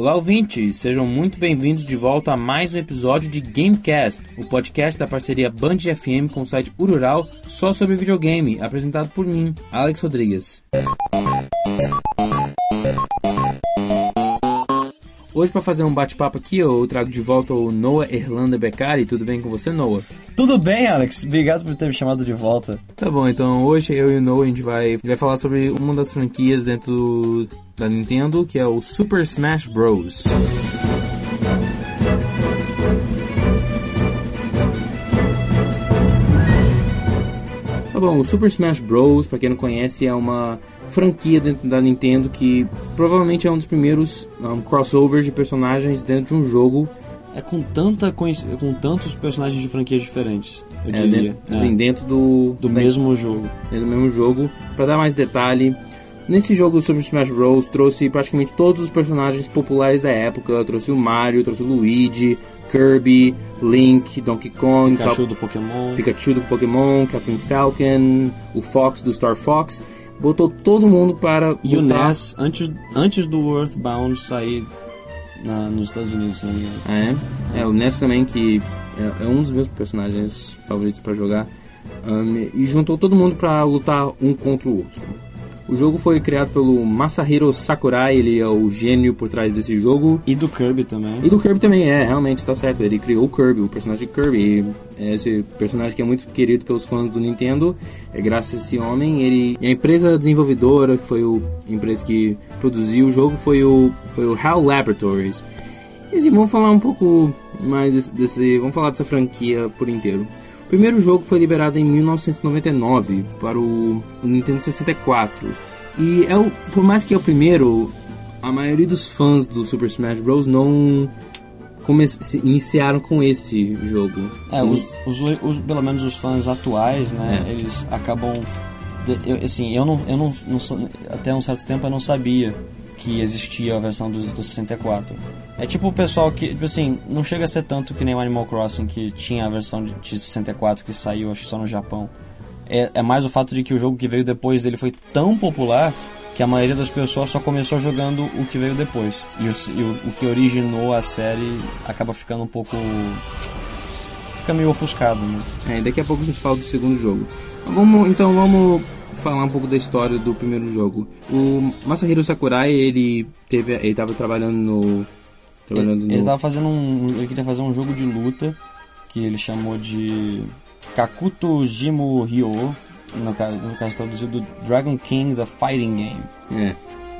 Olá, ouvintes! Sejam muito bem-vindos de volta a mais um episódio de Gamecast, o podcast da parceria Band FM com o site Urural só sobre videogame, apresentado por mim, Alex Rodrigues. Hoje, para fazer um bate-papo aqui, eu trago de volta o Noah Erlander Beccari. Tudo bem com você, Noah? Tudo bem, Alex. Obrigado por ter me chamado de volta. Tá bom, então hoje eu e o Noah a gente vai, vai falar sobre uma das franquias dentro da Nintendo, que é o Super Smash Bros. Tá bom, o Super Smash Bros, para quem não conhece, é uma franquia dentro da Nintendo que provavelmente é um dos primeiros um, crossovers de personagens dentro de um jogo. É com tanta com tantos personagens de franquias diferentes, eu é, diria. Dentro, assim, dentro do do mesmo jogo. Dentro do mesmo jogo. Para dar mais detalhe, nesse jogo Super Smash Bros trouxe praticamente todos os personagens populares da época. Trouxe o Mario, trouxe o Luigi, Kirby, Link, Donkey Kong, Pikachu do Pokémon, Pikachu do Pokémon, Captain Falcon, o Fox do Star Fox botou todo mundo para e o NES antes antes do Earthbound sair na, nos Estados Unidos, se não me engano. Ah, é? É, o NES também, que é, é um dos meus personagens favoritos para jogar. Um, e juntou todo mundo para lutar um contra o outro. O jogo foi criado pelo Masahiro Sakurai, ele é o gênio por trás desse jogo. E do Kirby também. E do Kirby também, é, realmente, está certo. Ele criou o Kirby, o personagem Kirby. É esse personagem que é muito querido pelos fãs do Nintendo. É graças a esse homem. Ele, a empresa desenvolvedora, que foi o, a empresa que produziu o jogo, foi o, foi o HAL Laboratories. E assim, vamos falar um pouco mais desse, desse. Vamos falar dessa franquia por inteiro. O primeiro jogo foi liberado em 1999 para o, o Nintendo 64. E é o, por mais que é o primeiro, a maioria dos fãs do Super Smash Bros. não iniciaram com esse jogo. É, os, os, os, pelo menos os fãs atuais, né, é. eles acabam... De, eu, assim, eu, não, eu não, não, até um certo tempo eu não sabia que existia a versão do, do 64. É tipo o pessoal que, tipo assim, não chega a ser tanto que nem o Animal Crossing, que tinha a versão de, de 64 que saiu, acho só no Japão. É, é mais o fato de que o jogo que veio depois dele foi tão popular que a maioria das pessoas só começou jogando o que veio depois. E o, e o, o que originou a série acaba ficando um pouco. Fica meio ofuscado, né? É, daqui a pouco a gente fala do segundo jogo. Vamos, então vamos falar um pouco da história do primeiro jogo. O Masahiro Sakurai, ele teve, ele estava trabalhando no trabalhando ele, estava fazendo um, ele queria fazer um jogo de luta que ele chamou de Kakuto Jimo Ryo, no caso, no caso traduzido Dragon King The Fighting Game. É.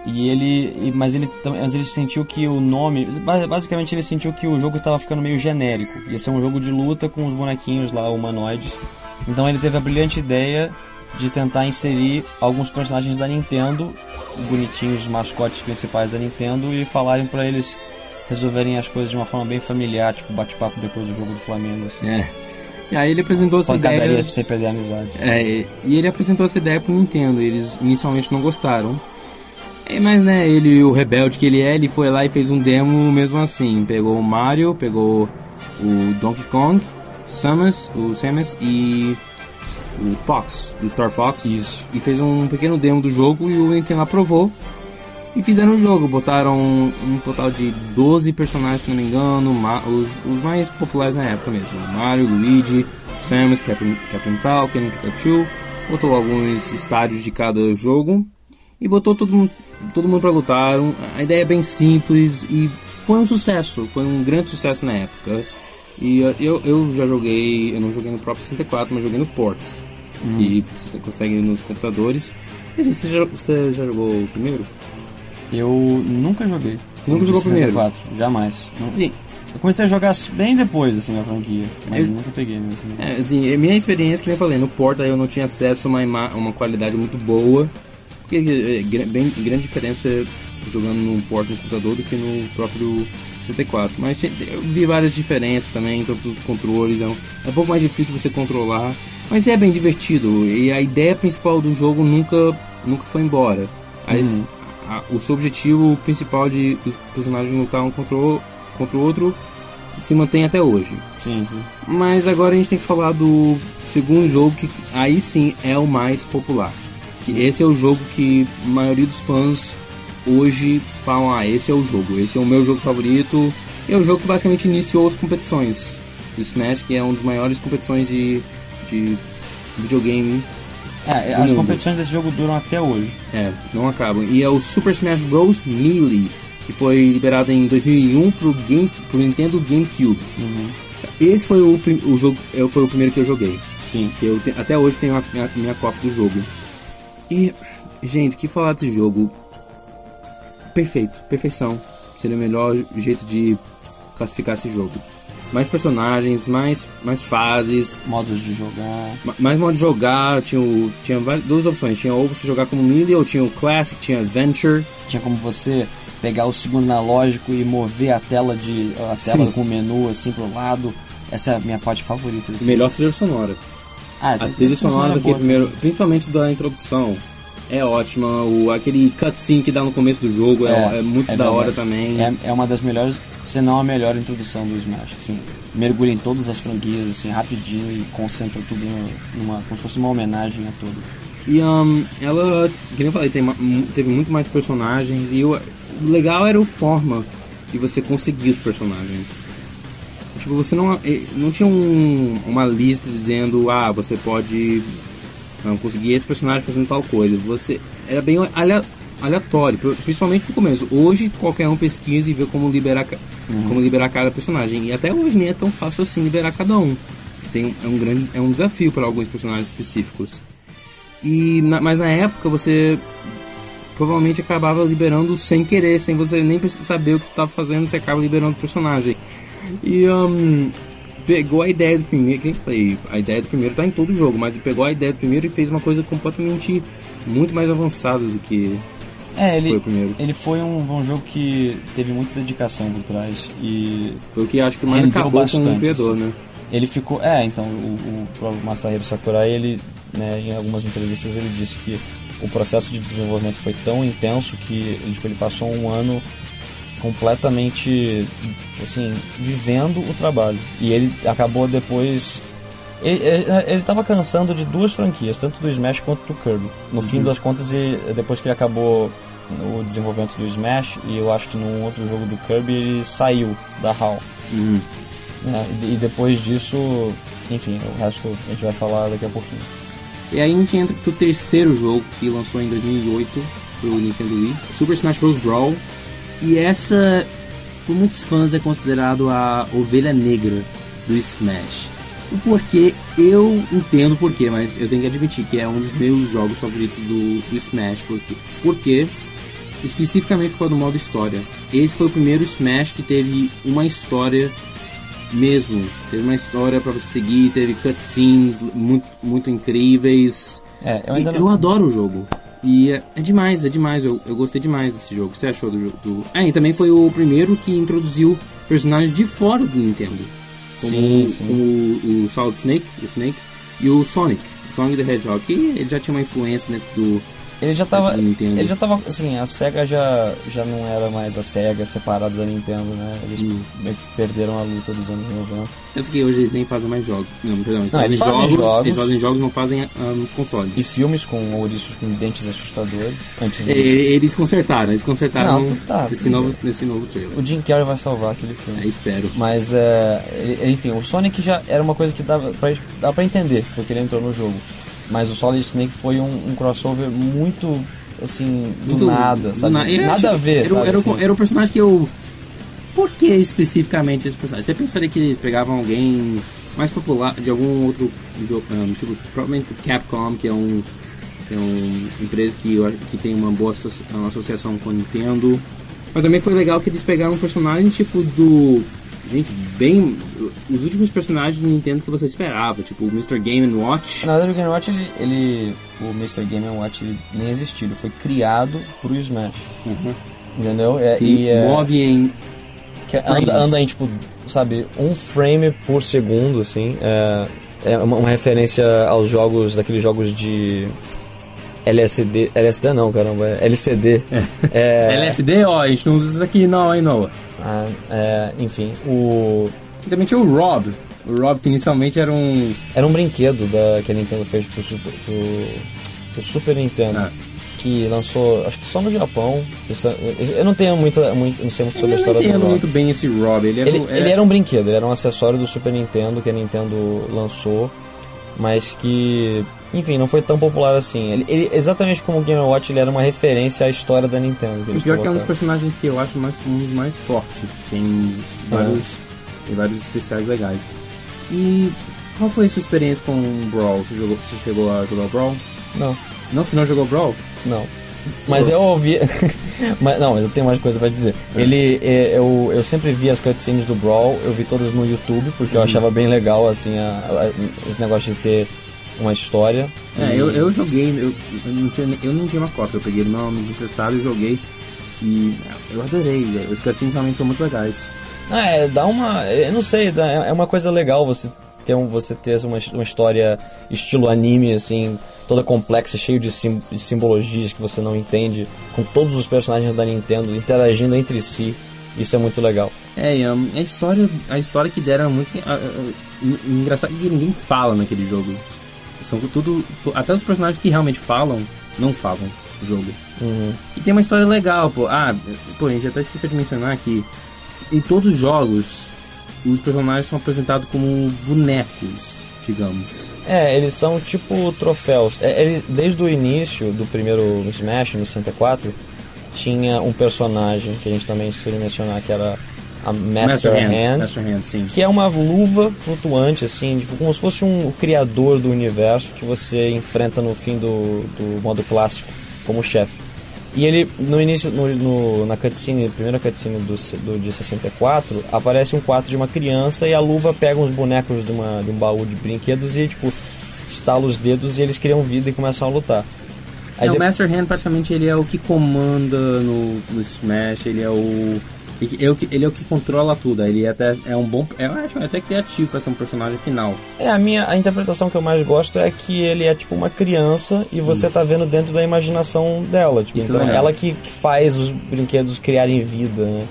E ele, mas ele, mas ele sentiu que o nome, basicamente ele sentiu que o jogo estava ficando meio genérico. Ia ser um jogo de luta com os bonequinhos lá humanoides. Então ele teve a brilhante ideia de tentar inserir alguns personagens da Nintendo, bonitinhos, mascotes principais da Nintendo, e falarem para eles resolverem as coisas de uma forma bem familiar, tipo bate-papo depois do jogo do Flamengo. Assim. É. E aí ele apresentou essa ideia. sem perder a amizade. É, e ele apresentou essa ideia pro Nintendo. Eles inicialmente não gostaram. É, mas né, ele, o rebelde que ele é, ele foi lá e fez um demo mesmo assim. Pegou o Mario, pegou o Donkey Kong, Samus, o Samus e o Fox, do Star Fox. Isso. E fez um pequeno demo do jogo e o Nintendo aprovou. E fizeram o jogo, botaram um total de 12 personagens, se não me engano, os, os mais populares na época mesmo. Mario, Luigi, Samus, Captain, Captain Falcon, Pikachu. Botou alguns estádios de cada jogo e botou todo mundo, todo mundo pra lutar. A ideia é bem simples e foi um sucesso, foi um grande sucesso na época. E eu, eu já joguei, eu não joguei no próprio 64, mas joguei no Ports, hum. que você consegue nos computadores. E assim, você já, você já jogou o primeiro? Eu nunca joguei. Nunca jogou o primeiro? Jamais. Sim. Eu comecei a jogar bem depois, assim, na franquia. Mas eu, nunca peguei mesmo. Assim. É, assim, minha experiência, que eu falei, no Porta eu não tinha acesso a uma, uma qualidade muito boa. Porque é, bem grande diferença jogando num Porta no computador do que no próprio 64. Mas eu vi várias diferenças também, tanto os controles, é um, é um pouco mais difícil você controlar. Mas é bem divertido. E a ideia principal do jogo nunca, nunca foi embora. Uhum. A, o seu objetivo principal de os personagens lutar um contra o, contra o outro se mantém até hoje. Sim, sim. Mas agora a gente tem que falar do segundo jogo que aí sim é o mais popular. Esse é o jogo que a maioria dos fãs hoje falam, ah, esse é o jogo, esse é o meu jogo favorito. É o jogo que basicamente iniciou as competições do Smash, que é uma das maiores competições de, de videogame. É, as mundo. competições desse jogo duram até hoje. É, não acabam. E é o Super Smash Bros. Melee, que foi liberado em 2001 pro, Game, pro Nintendo GameCube. Uhum. Esse foi o, o jogo, foi o primeiro que eu joguei. Sim. Que eu te, até hoje tenho a minha, minha cópia do jogo. E, gente, que falar desse jogo? Perfeito, perfeição. Seria o melhor jeito de classificar esse jogo. Mais personagens, mais, mais fases. Modos de jogar. Mais modo de jogar, tinha, o, tinha várias, duas opções. Tinha ou você jogar como Melee, ou tinha o Classic, tinha Adventure. Tinha como você pegar o segundo analógico e mover a tela de a tela Sim. com o menu assim pro lado. Essa é a minha parte favorita desse Melhor trilha sonora. Ah, a trilha sonora do que primeiro, principalmente da introdução, é ótima. O, aquele cutscene que dá no começo do jogo é, é, é muito é da hora também. É, é uma das melhores, se não a melhor introdução do Smash. Assim, mergulha em todas as franquias assim, rapidinho e concentra tudo numa, como se fosse uma homenagem a tudo. E um, ela, como eu falei, tem, teve muito mais personagens e o legal era o forma de você conseguir os personagens. Tipo, você não, eh, não tinha um, uma lista dizendo, ah, você pode não, conseguir esse personagem fazendo tal coisa. Você era bem aleatório, principalmente no começo. Hoje qualquer um pesquisa e vê como liberar, uhum. como liberar cada personagem. E até hoje nem é tão fácil assim liberar cada um. Tem, é um grande é um desafio para alguns personagens específicos. E na, mas na época você provavelmente acabava liberando sem querer, sem você nem saber o que você estava fazendo, você acaba liberando o personagem. E um, pegou a ideia do primeiro, quem falei, a ideia do primeiro tá em todo o jogo, mas ele pegou a ideia do primeiro e fez uma coisa completamente muito mais avançada do que é, ele, foi o primeiro. Ele foi um, um jogo que teve muita dedicação por trás e foi o que acho que mais acabou bastante, com o criador, assim. né? Ele ficou, é, então o, o, o Masahiro Sakurai, ele, né, em algumas entrevistas ele disse que o processo de desenvolvimento foi tão intenso que tipo, ele passou um ano completamente assim vivendo o trabalho e ele acabou depois ele estava cansando de duas franquias tanto do Smash quanto do Kirby no uhum. fim das contas e depois que ele acabou o desenvolvimento do Smash e eu acho que num outro jogo do Kirby ele saiu da HAL uhum. é, e depois disso enfim o resto a gente vai falar daqui a pouquinho e aí a gente entra pro terceiro jogo que lançou em 2008 pro Nintendo Wii Super Smash Bros. Brawl e essa, por muitos fãs, é considerado a ovelha negra do Smash. O porquê, eu entendo o porquê, mas eu tenho que admitir que é um dos meus jogos favoritos do, do Smash. Porque, porque especificamente por causa do modo história. Esse foi o primeiro Smash que teve uma história mesmo. Teve uma história para você seguir, teve cutscenes muito, muito incríveis. É, eu, não... eu adoro o jogo. E é, é, demais, é demais. Eu, eu gostei demais desse jogo. O que você achou do jogo? Ah, e também foi o primeiro que introduziu personagens de fora do Nintendo. Como, sim, sim. como o, o Solid Snake, o Snake e o Sonic. O Sonic the Hedgehog, que ele já tinha uma influência dentro do, ele já tava. Ele já tava. Assim, a SEGA já, já não era mais a SEGA separada da Nintendo, né? Eles hum. perderam a luta dos anos 90. É porque hoje eles nem fazem mais jogos. Não, perdão, eles, não, eles fazem jogos, jogos, Eles fazem jogos, não fazem um, consoles. E filmes com ouriços com dentes assustadores. Antes é, eles consertaram, eles consertaram não, tá, nesse, novo, nesse novo trailer. O Jim Carrey vai salvar aquele filme. É, espero. Mas, é, enfim, o Sonic já era uma coisa que dava pra, dava pra entender, porque ele entrou no jogo. Mas o Solid Snake foi um, um crossover muito assim, do, do nada, sabe? Do Nada a ver, era, sabe? Era, assim. era um personagem que eu... Por que especificamente esse personagem? Você pensaria que eles pegavam alguém mais popular de algum outro jogo, um, tipo, provavelmente Capcom, que é um é uma empresa que, que tem uma boa uma associação com a Nintendo. Mas também foi legal que eles pegaram um personagem tipo do gente, bem. Os últimos personagens do Nintendo que você esperava, tipo o Mr. Game Watch. Na verdade, o Game Watch, ele, ele. O Mr. Game Watch ele nem existiu, ele foi criado pro Smash. Uhum. Entendeu? É, e é, move em. Que anda, anda em, tipo, sabe, um frame por segundo, assim. É, é uma, uma referência aos jogos, daqueles jogos de. LSD, LSD não, caramba, é LCD. É. É... LSD, ó, a gente não usa isso aqui não, hein, Noah. Ah, é, enfim, o. Também tinha o Rob. O Rob que inicialmente era um. Era um brinquedo da, que a Nintendo fez pro Super, pro, pro Super Nintendo. Ah. que lançou, acho que só no Japão. Eu não tenho muita, muito, não sei muito sobre a Eu não história do Rob. muito bem esse Rob. Ele, era, Ele, era- ele era um brinquedo, ele era um acessório do Super Nintendo que a Nintendo lançou, mas que, enfim, não foi tão popular assim. Ele, ele- exatamente como o Game Watch, ele era uma referência à história da Nintendo. Que O pior que é um dos personagens que eu acho mais, um dos mais fortes. Tem vários, tem vários especiais legais. E qual foi a sua experiência com o Brawl? Você, jogou, você chegou a jogar o Brawl? Não, Não, você não jogou Brawl? não. Mas eu ouvi. mas, não, mas eu tenho mais coisa pra dizer. Ele, é, eu, eu sempre vi as cutscenes do Brawl, eu vi todas no YouTube, porque eu achava bem legal, assim, a- a- esse negócio de ter uma história. É, E- eu, eu joguei, eu, eu, não tinha, eu não tinha uma cópia, eu peguei do meu amigo emprestado e joguei. E eu adorei, os cutscenes realmente são muito legais. Ah, é, dá uma. Eu não sei, dá- é uma coisa legal você ter, um, você ter uma, uma história estilo anime, assim, toda complexa, cheio de, sim, de simbologias que você não entende, com todos os personagens da Nintendo interagindo entre si. Isso é muito legal. É, a história, a história que deram é muito ah, ah, en- engraçado que ninguém fala naquele jogo. São tudo, até os personagens que realmente falam, não falam no jogo. Uhum. E tem uma história legal, pô. Ah, pô, a gente até esqueceu de mencionar que em todos os jogos os personagens são apresentados como bonecos, digamos. É, eles são tipo troféus. É, ele- desde o início do primeiro Smash, no 64, tinha um personagem que a gente também esqueceu de mencionar, que era a Master, Hand. Master Hand, que é uma luva flutuante, assim, tipo, como se fosse um o criador do universo que você enfrenta no fim do, do modo clássico como chefe. E ele, no início, no, no- na cutscene, primeira cutscene do, do de 64, aparece um quadro de uma criança e a luva pega uns bonecos de, uma, de um baú de brinquedos e, tipo, estala os dedos e eles criam vida e começam a lutar. Aí É, o de- Master Hand praticamente ele é o que comanda no, no Smash, ele é o. Ele é o, que, é controla tudo, ele até é um bom. Eu acho até criativo pra ser um personagem final. É, a minha a interpretação que eu mais gosto é que ele é tipo uma criança e você tá vendo dentro da imaginação dela. Tipo, Hum. Isso é então legal. ela que, que faz os brinquedos criarem vida, né?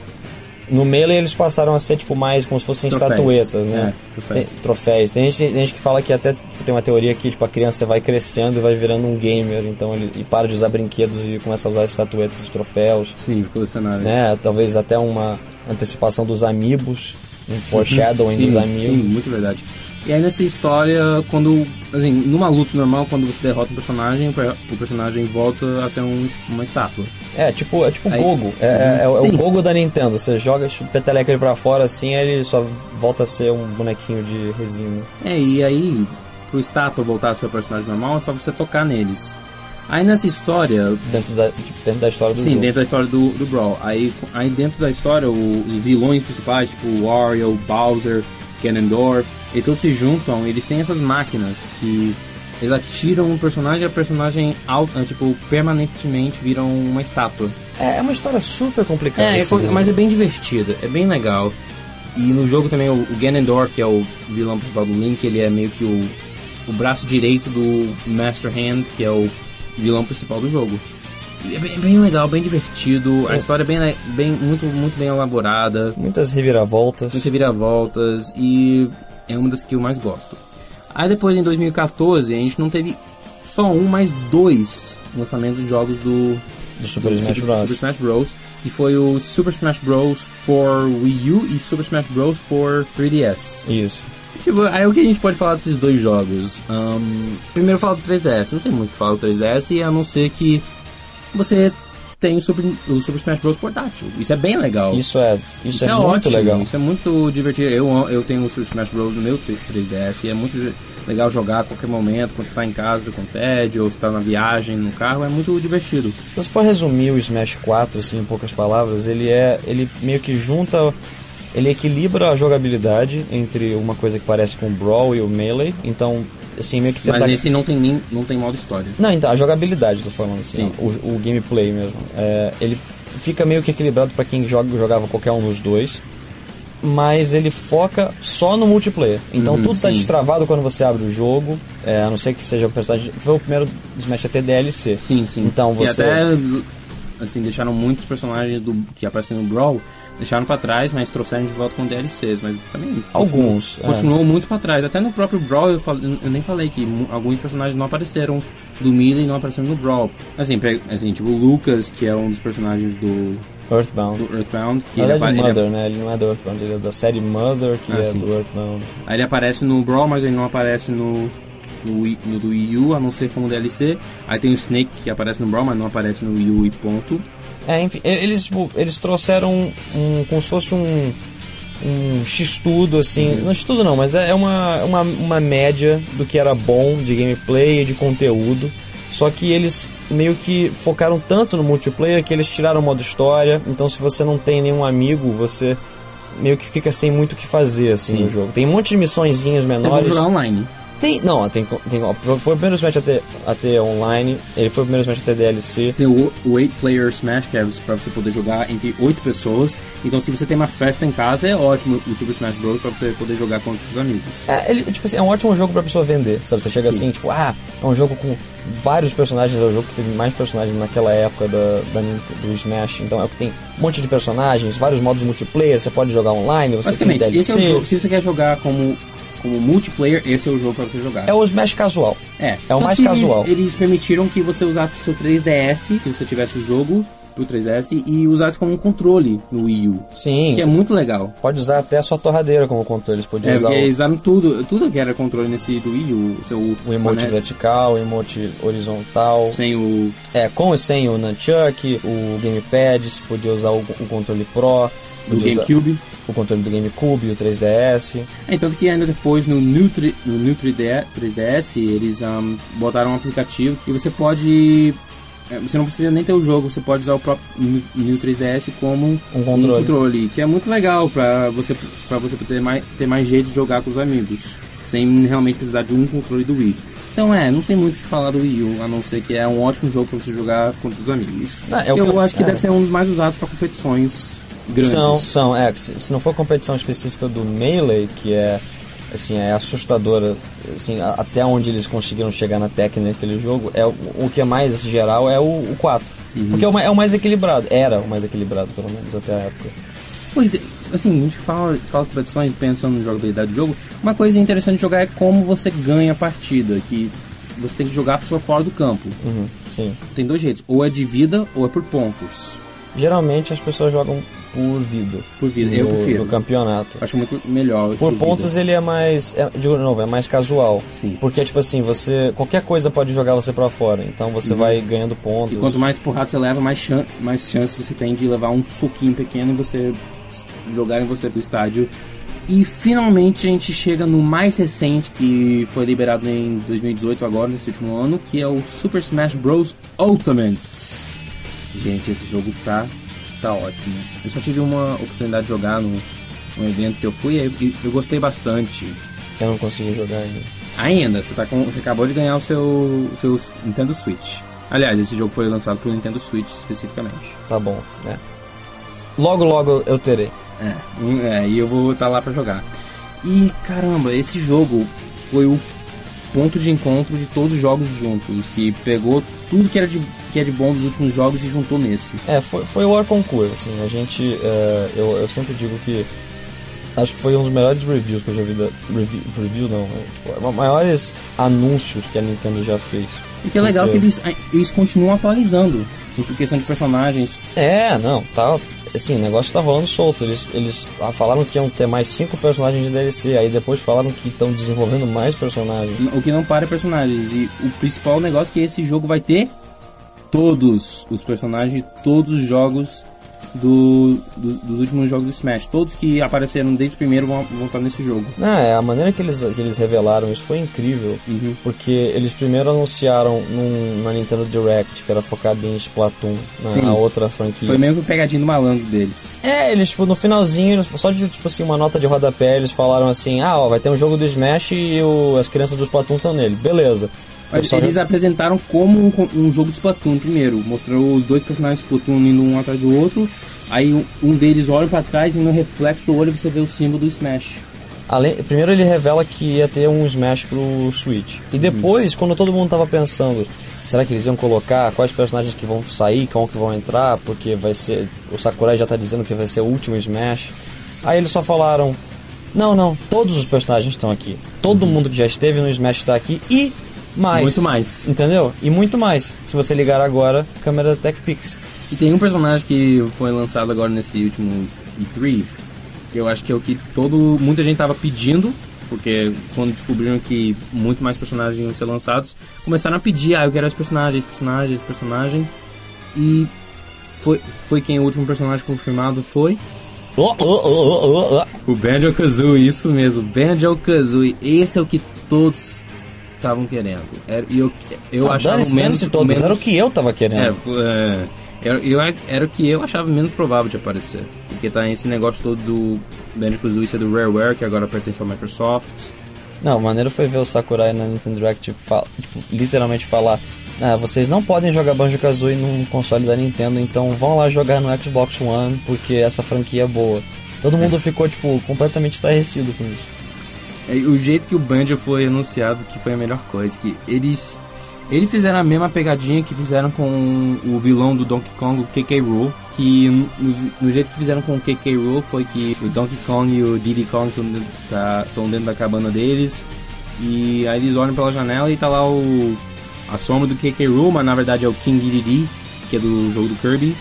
No Melee eles passaram a ser tipo mais como se fossem Troféus. estatuetas, né? É, troféus. Tem, troféus. Tem gente, gente que fala que até tem uma teoria que tipo, a criança vai crescendo e vai virando um gamer, então ele e para de usar brinquedos e começa a usar estatuetas e troféus Sim, colecionável. né? Talvez até uma antecipação dos amigos, um foreshadowing sim, dos sim, amigos. muito verdade. E aí nessa história, quando. Assim, numa luta normal, quando você derrota um personagem, o per- o personagem volta a ser um- uma estátua. É, tipo, é tipo Aí- Gogo. É, é- é o- é Gogo da Nintendo. Você joga, peteleca ele pra fora assim, aí ele só volta a ser um bonequinho de resina. É, e aí, pro estátua voltar a ser o personagem normal, é só você tocar neles. Aí nessa história, Dentro da, tipo, dentro da história do Sim, dentro da história do, do Brawl. Aí, aí dentro da história, o- os vilões principais, tipo o Wario, Bowser, Ganondorf, e todos se juntam, eles têm essas máquinas que eles atiram um personagem e a personagem ah, tipo, permanentemente viram uma estátua. É, é uma história super complicada. É, é assim, mas é bem divertida, é bem legal. E no jogo também o, o Ganondorf, que é o vilão principal do Link, ele é meio que o, o braço direito do Master Hand, que é o vilão principal do jogo. É bem, bem legal, bem divertido, a É. história é bem, bem muito, muito bem elaborada, Muitas reviravoltas. muitas viravoltas e é uma das que eu mais gosto. Aí depois em 2014 a gente não teve só um, mas dois lançamentos de jogos do Do Super Smash Super, Bros. Super Smash Bros. Que foi o Super Smash Bros. for Wii U e Super Smash Bros. for 3DS. Isso. Tipo, aí o que a gente pode falar desses dois jogos? Ahn, primeiro falar do 3DS. Não tem muito que falar do 3DS, a não ser que você tem o Super, o Super Smash Bros. portátil. Isso é bem legal. Isso é, isso, é, muito ótimo, legal. Isso é muito divertido. Eu, eu tenho o Super Smash Bros. no meu 3DS e é muito legal jogar a qualquer momento, quando você tá em casa com tédio, ou você tá na viagem no carro, é muito divertido. Se você for resumir o Smash 4 assim, em poucas palavras, ele é. ele meio que junta. Ele equilibra a jogabilidade entre uma coisa que parece com o Brawl e o Melee. Então, assim, meio que Mas tentar. nesse não tem nem não tem modo história. Não, então, a jogabilidade, tô falando assim, ó, o, o gameplay mesmo. É, ele fica meio que equilibrado pra quem joga, jogava qualquer um dos dois, mas ele foca só no multiplayer. Então Uhum, tudo tá sim. destravado quando você abre o jogo, é, a não ser que seja o personagem. Foi o primeiro Smash a DLC. Sim, sim. Então E você- até assim deixaram muitos personagens do que aparecem no Brawl deixaram pra trás, mas trouxeram de volta com DLCs, mas também... Alguns. Continuou, continuou muito pra trás. Até no próprio Brawl, eu, eu nem falei que alguns personagens não apareceram do Melee e não apareceram no Brawl. Assim, assim, tipo o Lucas, que é um dos personagens do... Earthbound. Do Earthbound. Que ele é de Mother, ele, né? Ele não é do Earthbound, ele é da série Mother, que ah, é sim. do Earthbound. Aí ele aparece no Brawl, mas ele não aparece no no, no do Wii U, a não ser como DLC. Aí tem o Snake que aparece no Brawl, mas não aparece no Wii U e ponto. É, enfim, eles, tipo, eles trouxeram um, como se fosse um, um X-tudo, assim. Uhum. Não X-tudo não, mas é, é uma, uma, uma média do que era bom de gameplay e de conteúdo. Só que eles meio que focaram tanto no multiplayer que eles tiraram o modo história. Então se você não tem nenhum amigo, você meio que fica sem muito o que fazer assim Sim. no jogo. Tem um monte de missõezinhas menores. É jogar online. Tem, não, tem, tem, foi o primeiro Smash a ter, a ter online, ele foi o primeiro Smash a ter DLC. Tem o, o 8-player Smash, que é pra você poder jogar entre 8 pessoas. Então se você tem uma festa em casa, é ótimo o Super Smash Bros. pra você poder jogar com outros amigos. É, ele, tipo assim, é um ótimo jogo pra pessoa vender, sabe? Você chega Sim. assim, tipo, ah, é um jogo com vários personagens, é o jogo que teve mais personagens naquela época da, da do Smash, então é o que tem um monte de personagens, vários modos multiplayer, você pode jogar online, você tem DLC. Esse é o jogo, se você quer jogar como como multiplayer, esse é o jogo para você jogar. É o Smash casual. É. É o mais casual. Eles permitiram que você usasse o seu 3DS, se você tivesse o jogo pro 3DS e usasse como um controle no Wii U. Sim. Que é muito legal. Pode usar até a sua torradeira como controle. Eles podiam é, usar. O... usaram tudo, tudo que era controle nesse do Wii U. Seu, o emote né? vertical, o emote horizontal. Sem o. É, com e sem o Nunchuck, o Gamepad, você podia usar o, o controle Pro. Do GameCube. O controle do GameCube, o 3DS. É, tanto que ainda depois no New, no New 3DS eles um, botaram um aplicativo e você pode é, você não precisa nem ter o jogo, você pode usar o próprio New 3DS como um controle, um controle que é muito legal para você para você ter mais ter mais jeito de jogar com os amigos, sem realmente precisar de um controle do Wii. Então é, não tem muito o que falar do Wii U, a não ser que é um ótimo jogo para você jogar com os amigos. Não, é eu acho que é. deve ser um dos mais usados para competições grandes. São, são, é, se, se não for competição específica do Melee, que é assim, é assustadora, assim, a, até onde eles conseguiram chegar na técnica daquele jogo, é o, o que é mais geral é o, o 4. Uhum. Porque é o, é o, mais equilibrado, era o mais equilibrado, pelo menos, até a época. assim, a gente fala, fala de competições pensando na jogabilidade do jogo, uma coisa interessante de jogar é como você ganha a partida, que você tem que jogar a pessoa fora do campo. Uhum, sim. Tem dois jeitos, ou é de vida ou é por pontos. Geralmente as pessoas jogam por vida. Por vida, no, eu prefiro. No campeonato. Acho muito melhor. Por, por pontos vida. ele é mais. É, de novo, é mais casual. Sim. Porque, tipo assim, você. Qualquer coisa pode jogar você pra fora. Então você uhum. vai ganhando pontos. E quanto mais porrada você leva, mais, chan mais chance você tem de levar um soquinho pequeno e você jogar em você pro estádio. E finalmente a gente chega no mais recente que foi liberado em 2018 agora, nesse último ano, que é o Super Smash Bros. Ultimate. Gente, esse jogo tá, tá ótimo. Eu só tive uma oportunidade de jogar no, no evento que eu fui e eu, gostei bastante. Eu não consegui jogar ainda. Ainda, você, tá com, você acabou de ganhar o seu, seu Nintendo Switch. Aliás, esse jogo foi lançado pro Nintendo Switch especificamente. Tá bom, é. Logo, logo eu terei. É, é e eu vou estar tá lá para jogar. E caramba, esse jogo foi o ponto de encontro de todos os jogos juntos, que pegou tudo que era de que é de bom dos últimos jogos e juntou nesse. É, foi, foi o War Concurso, assim, a gente, é, eu, eu sempre digo que acho que foi um dos melhores reviews que eu já vi da, review, review não, é, tipo, maiores anúncios que a Nintendo já fez. E que é legal Porque... que eles, eles continuam atualizando em questão de personagens. É, não, tá, assim, o negócio tá rolando solto. Eles, eles falaram que iam ter mais cinco personagens de DLC, aí depois falaram que estão desenvolvendo mais personagens. O que não para é personagens. E o principal negócio é que esse jogo vai ter todos os personagens de todos os jogos do, do, dos últimos jogos do Smash. Todos que apareceram desde o primeiro vão, vão estar nesse jogo. Ah, é, a maneira que eles, que eles revelaram isso foi incrível. Uhum. Porque eles primeiro anunciaram num, na Nintendo Direct, que era focado em Splatoon, na, na outra franquia. Foi mesmo que pegadinho do malandro deles. É, eles, tipo, no finalzinho, só de, tipo assim, uma nota de rodapé, eles falaram assim, ah, ó, vai ter um jogo do Smash e o, as crianças do Splatoon estão nele. Beleza. Mas eles apresentaram como um, um, jogo de Splatoon primeiro. Mostrou os dois personagens de Splatoon indo um atrás do outro. Aí um deles olha para trás e no reflexo do olho você vê o símbolo do Smash. Além, primeiro ele revela que ia ter um Smash pro Switch. E depois, hum. quando todo mundo tava pensando, será que eles iam colocar quais personagens que vão sair, qual que vão entrar, porque vai ser. O Sakurai já tá dizendo que vai ser o último Smash. Aí eles só falaram: Não, não, todos os personagens estão aqui. Todo uhum. mundo que já esteve no Smash está aqui e mais. Muito mais. Entendeu? E muito mais. Se você ligar agora, câmera Tech Pix. E tem um personagem que foi lançado agora nesse último E3, que eu acho que é o que todo muita gente tava pedindo, porque quando descobriram que muito mais personagens iam ser lançados, começaram a pedir, ah, eu quero esse personagem, esse personagem, esse personagem. E foi, foi quem o último personagem confirmado foi Oh, oh, oh, o Banjo-Kazooie, isso mesmo, Banjo-Kazooie. Esse é o que todos estavam querendo. Era, eu eu ah, achava menos, todos, menos... Era o que eu tava querendo. É, é, eu, era o que eu achava menos provável de aparecer. Porque tá esse negócio todo do Banjo-Kazooie ser do Rareware, que agora pertence ao Microsoft. Não, o maneiro foi ver o Sakurai na Nintendo Direct tipo, tipo, literalmente falar ah, vocês não podem jogar Banjo-Kazooie num console da Nintendo, então vão lá jogar no Xbox One, porque essa franquia é boa. Todo mundo é. ficou, tipo, completamente estarrecido com isso. É, o jeito que o Banjo foi anunciado que foi a melhor coisa, que eles eles fizeram a mesma pegadinha que fizeram com o vilão do Donkey Kong, o KK Rool, que no, no, jeito que fizeram com o KK Rool foi que o Donkey Kong e o Diddy Kong estão tá, dentro da cabana deles, e aí eles olham pela janela e tá lá o a sombra do KK Rool, mas na verdade é o King Dedede, que é do jogo do Kirby.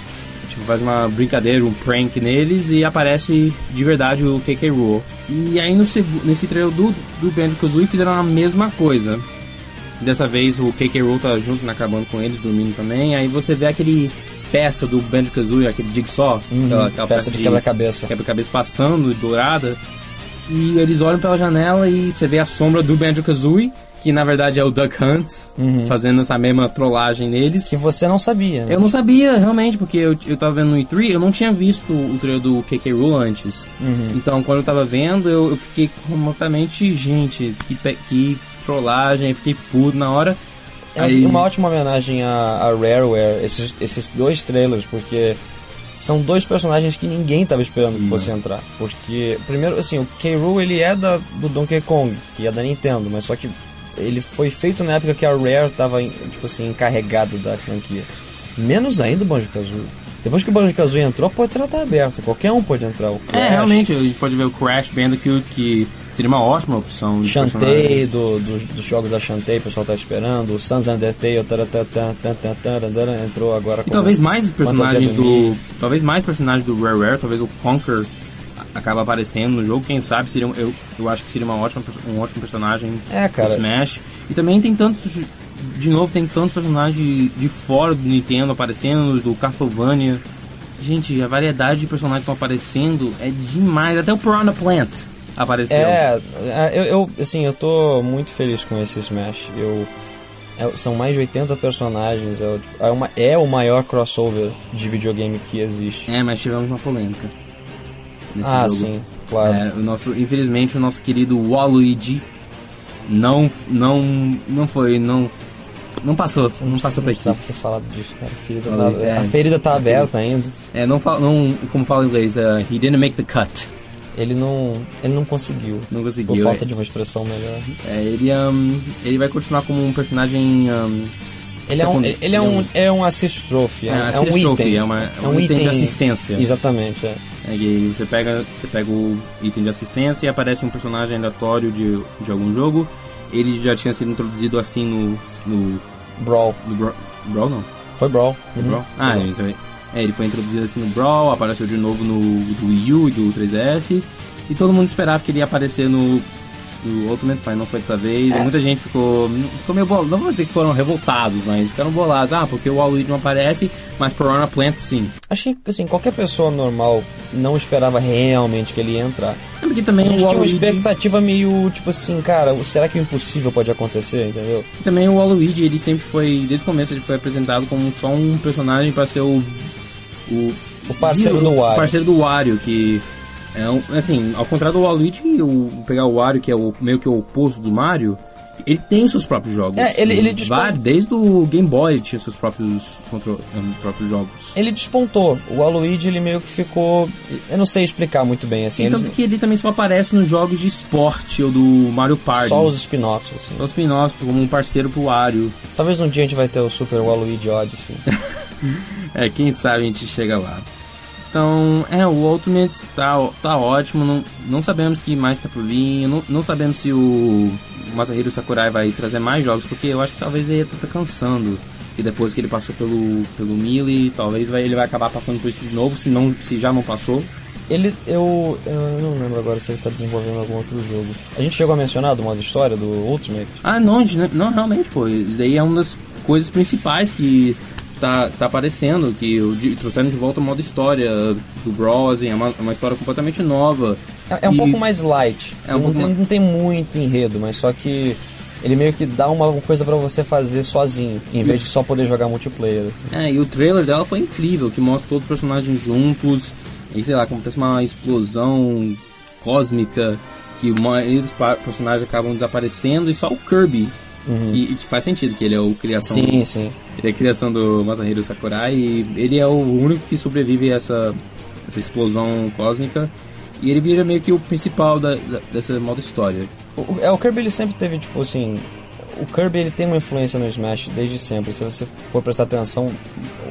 Tipo, faz uma brincadeira, um prank neles e aparece de verdade o KK Rool. E aí no, nesse trailer do, do Banjo-Kazooie fizeram a mesma coisa. Dessa vez o KK Rool tá junto acabando com eles, dormindo também. Aí você vê aquele peça do Banjo-Kazooie, aquele Jigsaw, uhum, aquela, aquela, peça, de quebra-cabeça. Quebra-cabeça passando, dourada. E eles olham pela janela e você vê a sombra do Banjo-Kazooie que na verdade é o Duck Hunt, uhum. fazendo essa mesma trollagem neles. Que você não sabia, né? Eu não sabia, realmente, porque eu, eu tava vendo no E3, eu não tinha visto o trailer do KK Rule antes. Uhum. Então, quando eu tava vendo, eu, eu fiquei completamente, gente, que, que trollagem, fiquei puto na hora. É Aí... uma ótima homenagem a, a Rareware, esses, esses dois trailers, porque são dois personagens que ninguém estava esperando que fosse entrar. Porque, primeiro, assim, o K. Rool ele é da, do Donkey Kong, que é da Nintendo, mas só que ele foi feito na época que a Rare estava tipo assim, encarregada da franquia. Menos ainda o Banjo-Kazooie. Depois que o Banjo-Kazooie entrou, a porta tá aberta. Qualquer um pode entrar. É, realmente. A gente pode ver o Crash Bandicoot, que seria uma ótima opção. Shantae, do, do, dos jogos da Shantae, o pessoal tá esperando. O Sans Undertale, entrou agora com... E talvez mais personagens do... Talvez mais personagens do Rare Rare, talvez o Conquer acaba aparecendo no jogo, quem sabe seria um, eu, eu acho que seria uma ótima, um ótimo personagem é, cara. do Smash. E também tem tantos de novo tem tantos personagens de, de fora do Nintendo aparecendo, do Castlevania. Gente, a variedade de personagens que estão aparecendo é demais, até o Piranha Plant apareceu. É, é, eu, eu assim, eu tô muito feliz com esse Smash. Eu é, são mais de 80 personagens, é, é, uma, é o maior crossover de videogame que existe. É, mas tivemos uma polêmica ah, jogo. sim, claro. É, o nosso, infelizmente, o nosso querido Waluigi não, não, não foi, não, não passou, Você não, não passou por aqui. ter falado disso, cara. A ferida, tá, é, a ferida tá aberta ainda. É, não, não como fala em inglês, uh, he didn't make the cut. Ele não, ele não conseguiu. Não conseguiu. Por falta é. de uma expressão melhor. É, ele, um, ele vai continuar como um personagem um, ele, é um, ele é um, é um assist trophy, é, é, é um item. É, uma, é um, um item, item, de assistência. Exatamente, é. É, e você pega, você pega o item de assistência e aparece um personagem aleatório de, de algum jogo. Ele já tinha sido introduzido assim no. no Brawl. No Bra Brawl não? Foi Brawl. Foi uhum. Brawl? Ah, Foi então. É, ele foi introduzido assim no Brawl, apareceu de novo no do Wii U e do 3DS. E todo mundo esperava que ele ia aparecer no do Ultimate, não foi dessa vez. É. Muita gente ficou, ficou meio bolado. Não vou dizer que foram revoltados, mas ficaram bolados. Ah, porque o Waluigi não aparece, mas Piranha Plant sim. Achei que assim, qualquer pessoa normal não esperava realmente que ele ia entrar. É porque também a gente o Waluigi... tinha uma expectativa meio tipo assim, cara, será que o impossível pode acontecer, entendeu? E também o Waluigi, ele sempre foi, desde o começo, ele foi apresentado como só um personagem para ser o. O, o parceiro do Wario. O parceiro do Wario, que é um, assim, ao contrário do Waluigi, o, pegar o Wario, que é o, meio que o oposto do Mario, Ele tem seus próprios jogos. É, ele, ele despontou. Desde o Game Boy ele tinha seus próprios, contro... próprios jogos. Ele despontou. O Waluigi ele meio que ficou. Eu não sei explicar muito bem assim. E tanto eles... que ele também só aparece nos jogos de esporte ou do Mario Party. Só os spin-offs, assim. Só os spin-offs, como um parceiro pro Wario. Talvez um dia a gente vai ter o Super Waluigi Odyssey. é, quem sabe a gente chega lá. Então, é, o Ultimate tá, tá ótimo, não, não sabemos que mais tá por vir, não, não sabemos se o Masahiro Sakurai vai trazer mais jogos, porque eu acho que talvez ele tá cansando. E depois que ele passou pelo, pelo Melee, talvez vai, ele vai acabar passando por isso de novo, se, não, se já não passou. Ele, eu, eu não lembro agora se ele tá desenvolvendo algum outro jogo. A gente chegou a mencionar do modo história do Ultimate? Ah, não, não, realmente, pô. Isso daí é uma das coisas principais que tá, tá aparecendo, que o, trouxeram de volta o modo história do Browsing, é uma, uma história completamente nova. É, é um pouco mais light. É um não, tem, mais... não tem muito enredo, mas só que ele meio que dá uma coisa para você fazer sozinho, em vez de só poder jogar multiplayer. É, e o trailer dela foi incrível, que mostra todos os personagens juntos, e sei lá, acontece uma explosão cósmica, que a maioria dos personagens acabam desaparecendo, e só o Kirby Uhum. E, que faz sentido, que ele é o criação. Sim, sim. Ele é a criação do Masahiro Sakurai e ele é o único que sobrevive a essa, essa explosão cósmica. E ele vira meio que o principal da, da, dessa modo história. O, é, o Kirby ele sempre teve, tipo assim. O Kirby ele tem uma influência no Smash desde sempre. Se você for prestar atenção,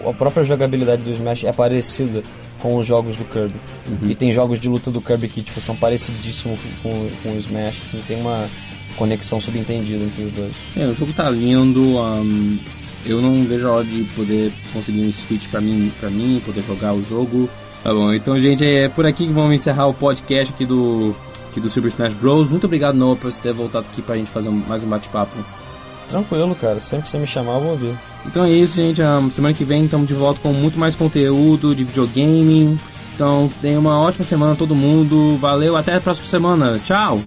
a própria jogabilidade do Smash é parecida com os jogos do Kirby. Uhum. E tem jogos de luta do Kirby que tipo, são parecidíssimos com, com o Smash. Assim, tem uma conexão subentendida entre os dois. É, o jogo tá lindo. Um, eu não vejo a hora de poder conseguir um Switch pra mim, pra mim, poder jogar o jogo. Tá bom, então, gente, é por aqui que vamos encerrar o podcast aqui do, aqui do Super Smash Bros. Muito obrigado, Noah, por você ter voltado aqui pra gente fazer mais um bate-papo. Tranquilo, cara. Sempre que você me chamar, eu vou ouvir. Então é isso, gente. Um, semana que vem estamos de volta com muito mais conteúdo de videogame. Então, tenha uma ótima semana todo mundo. Valeu, até a próxima semana. Tchau!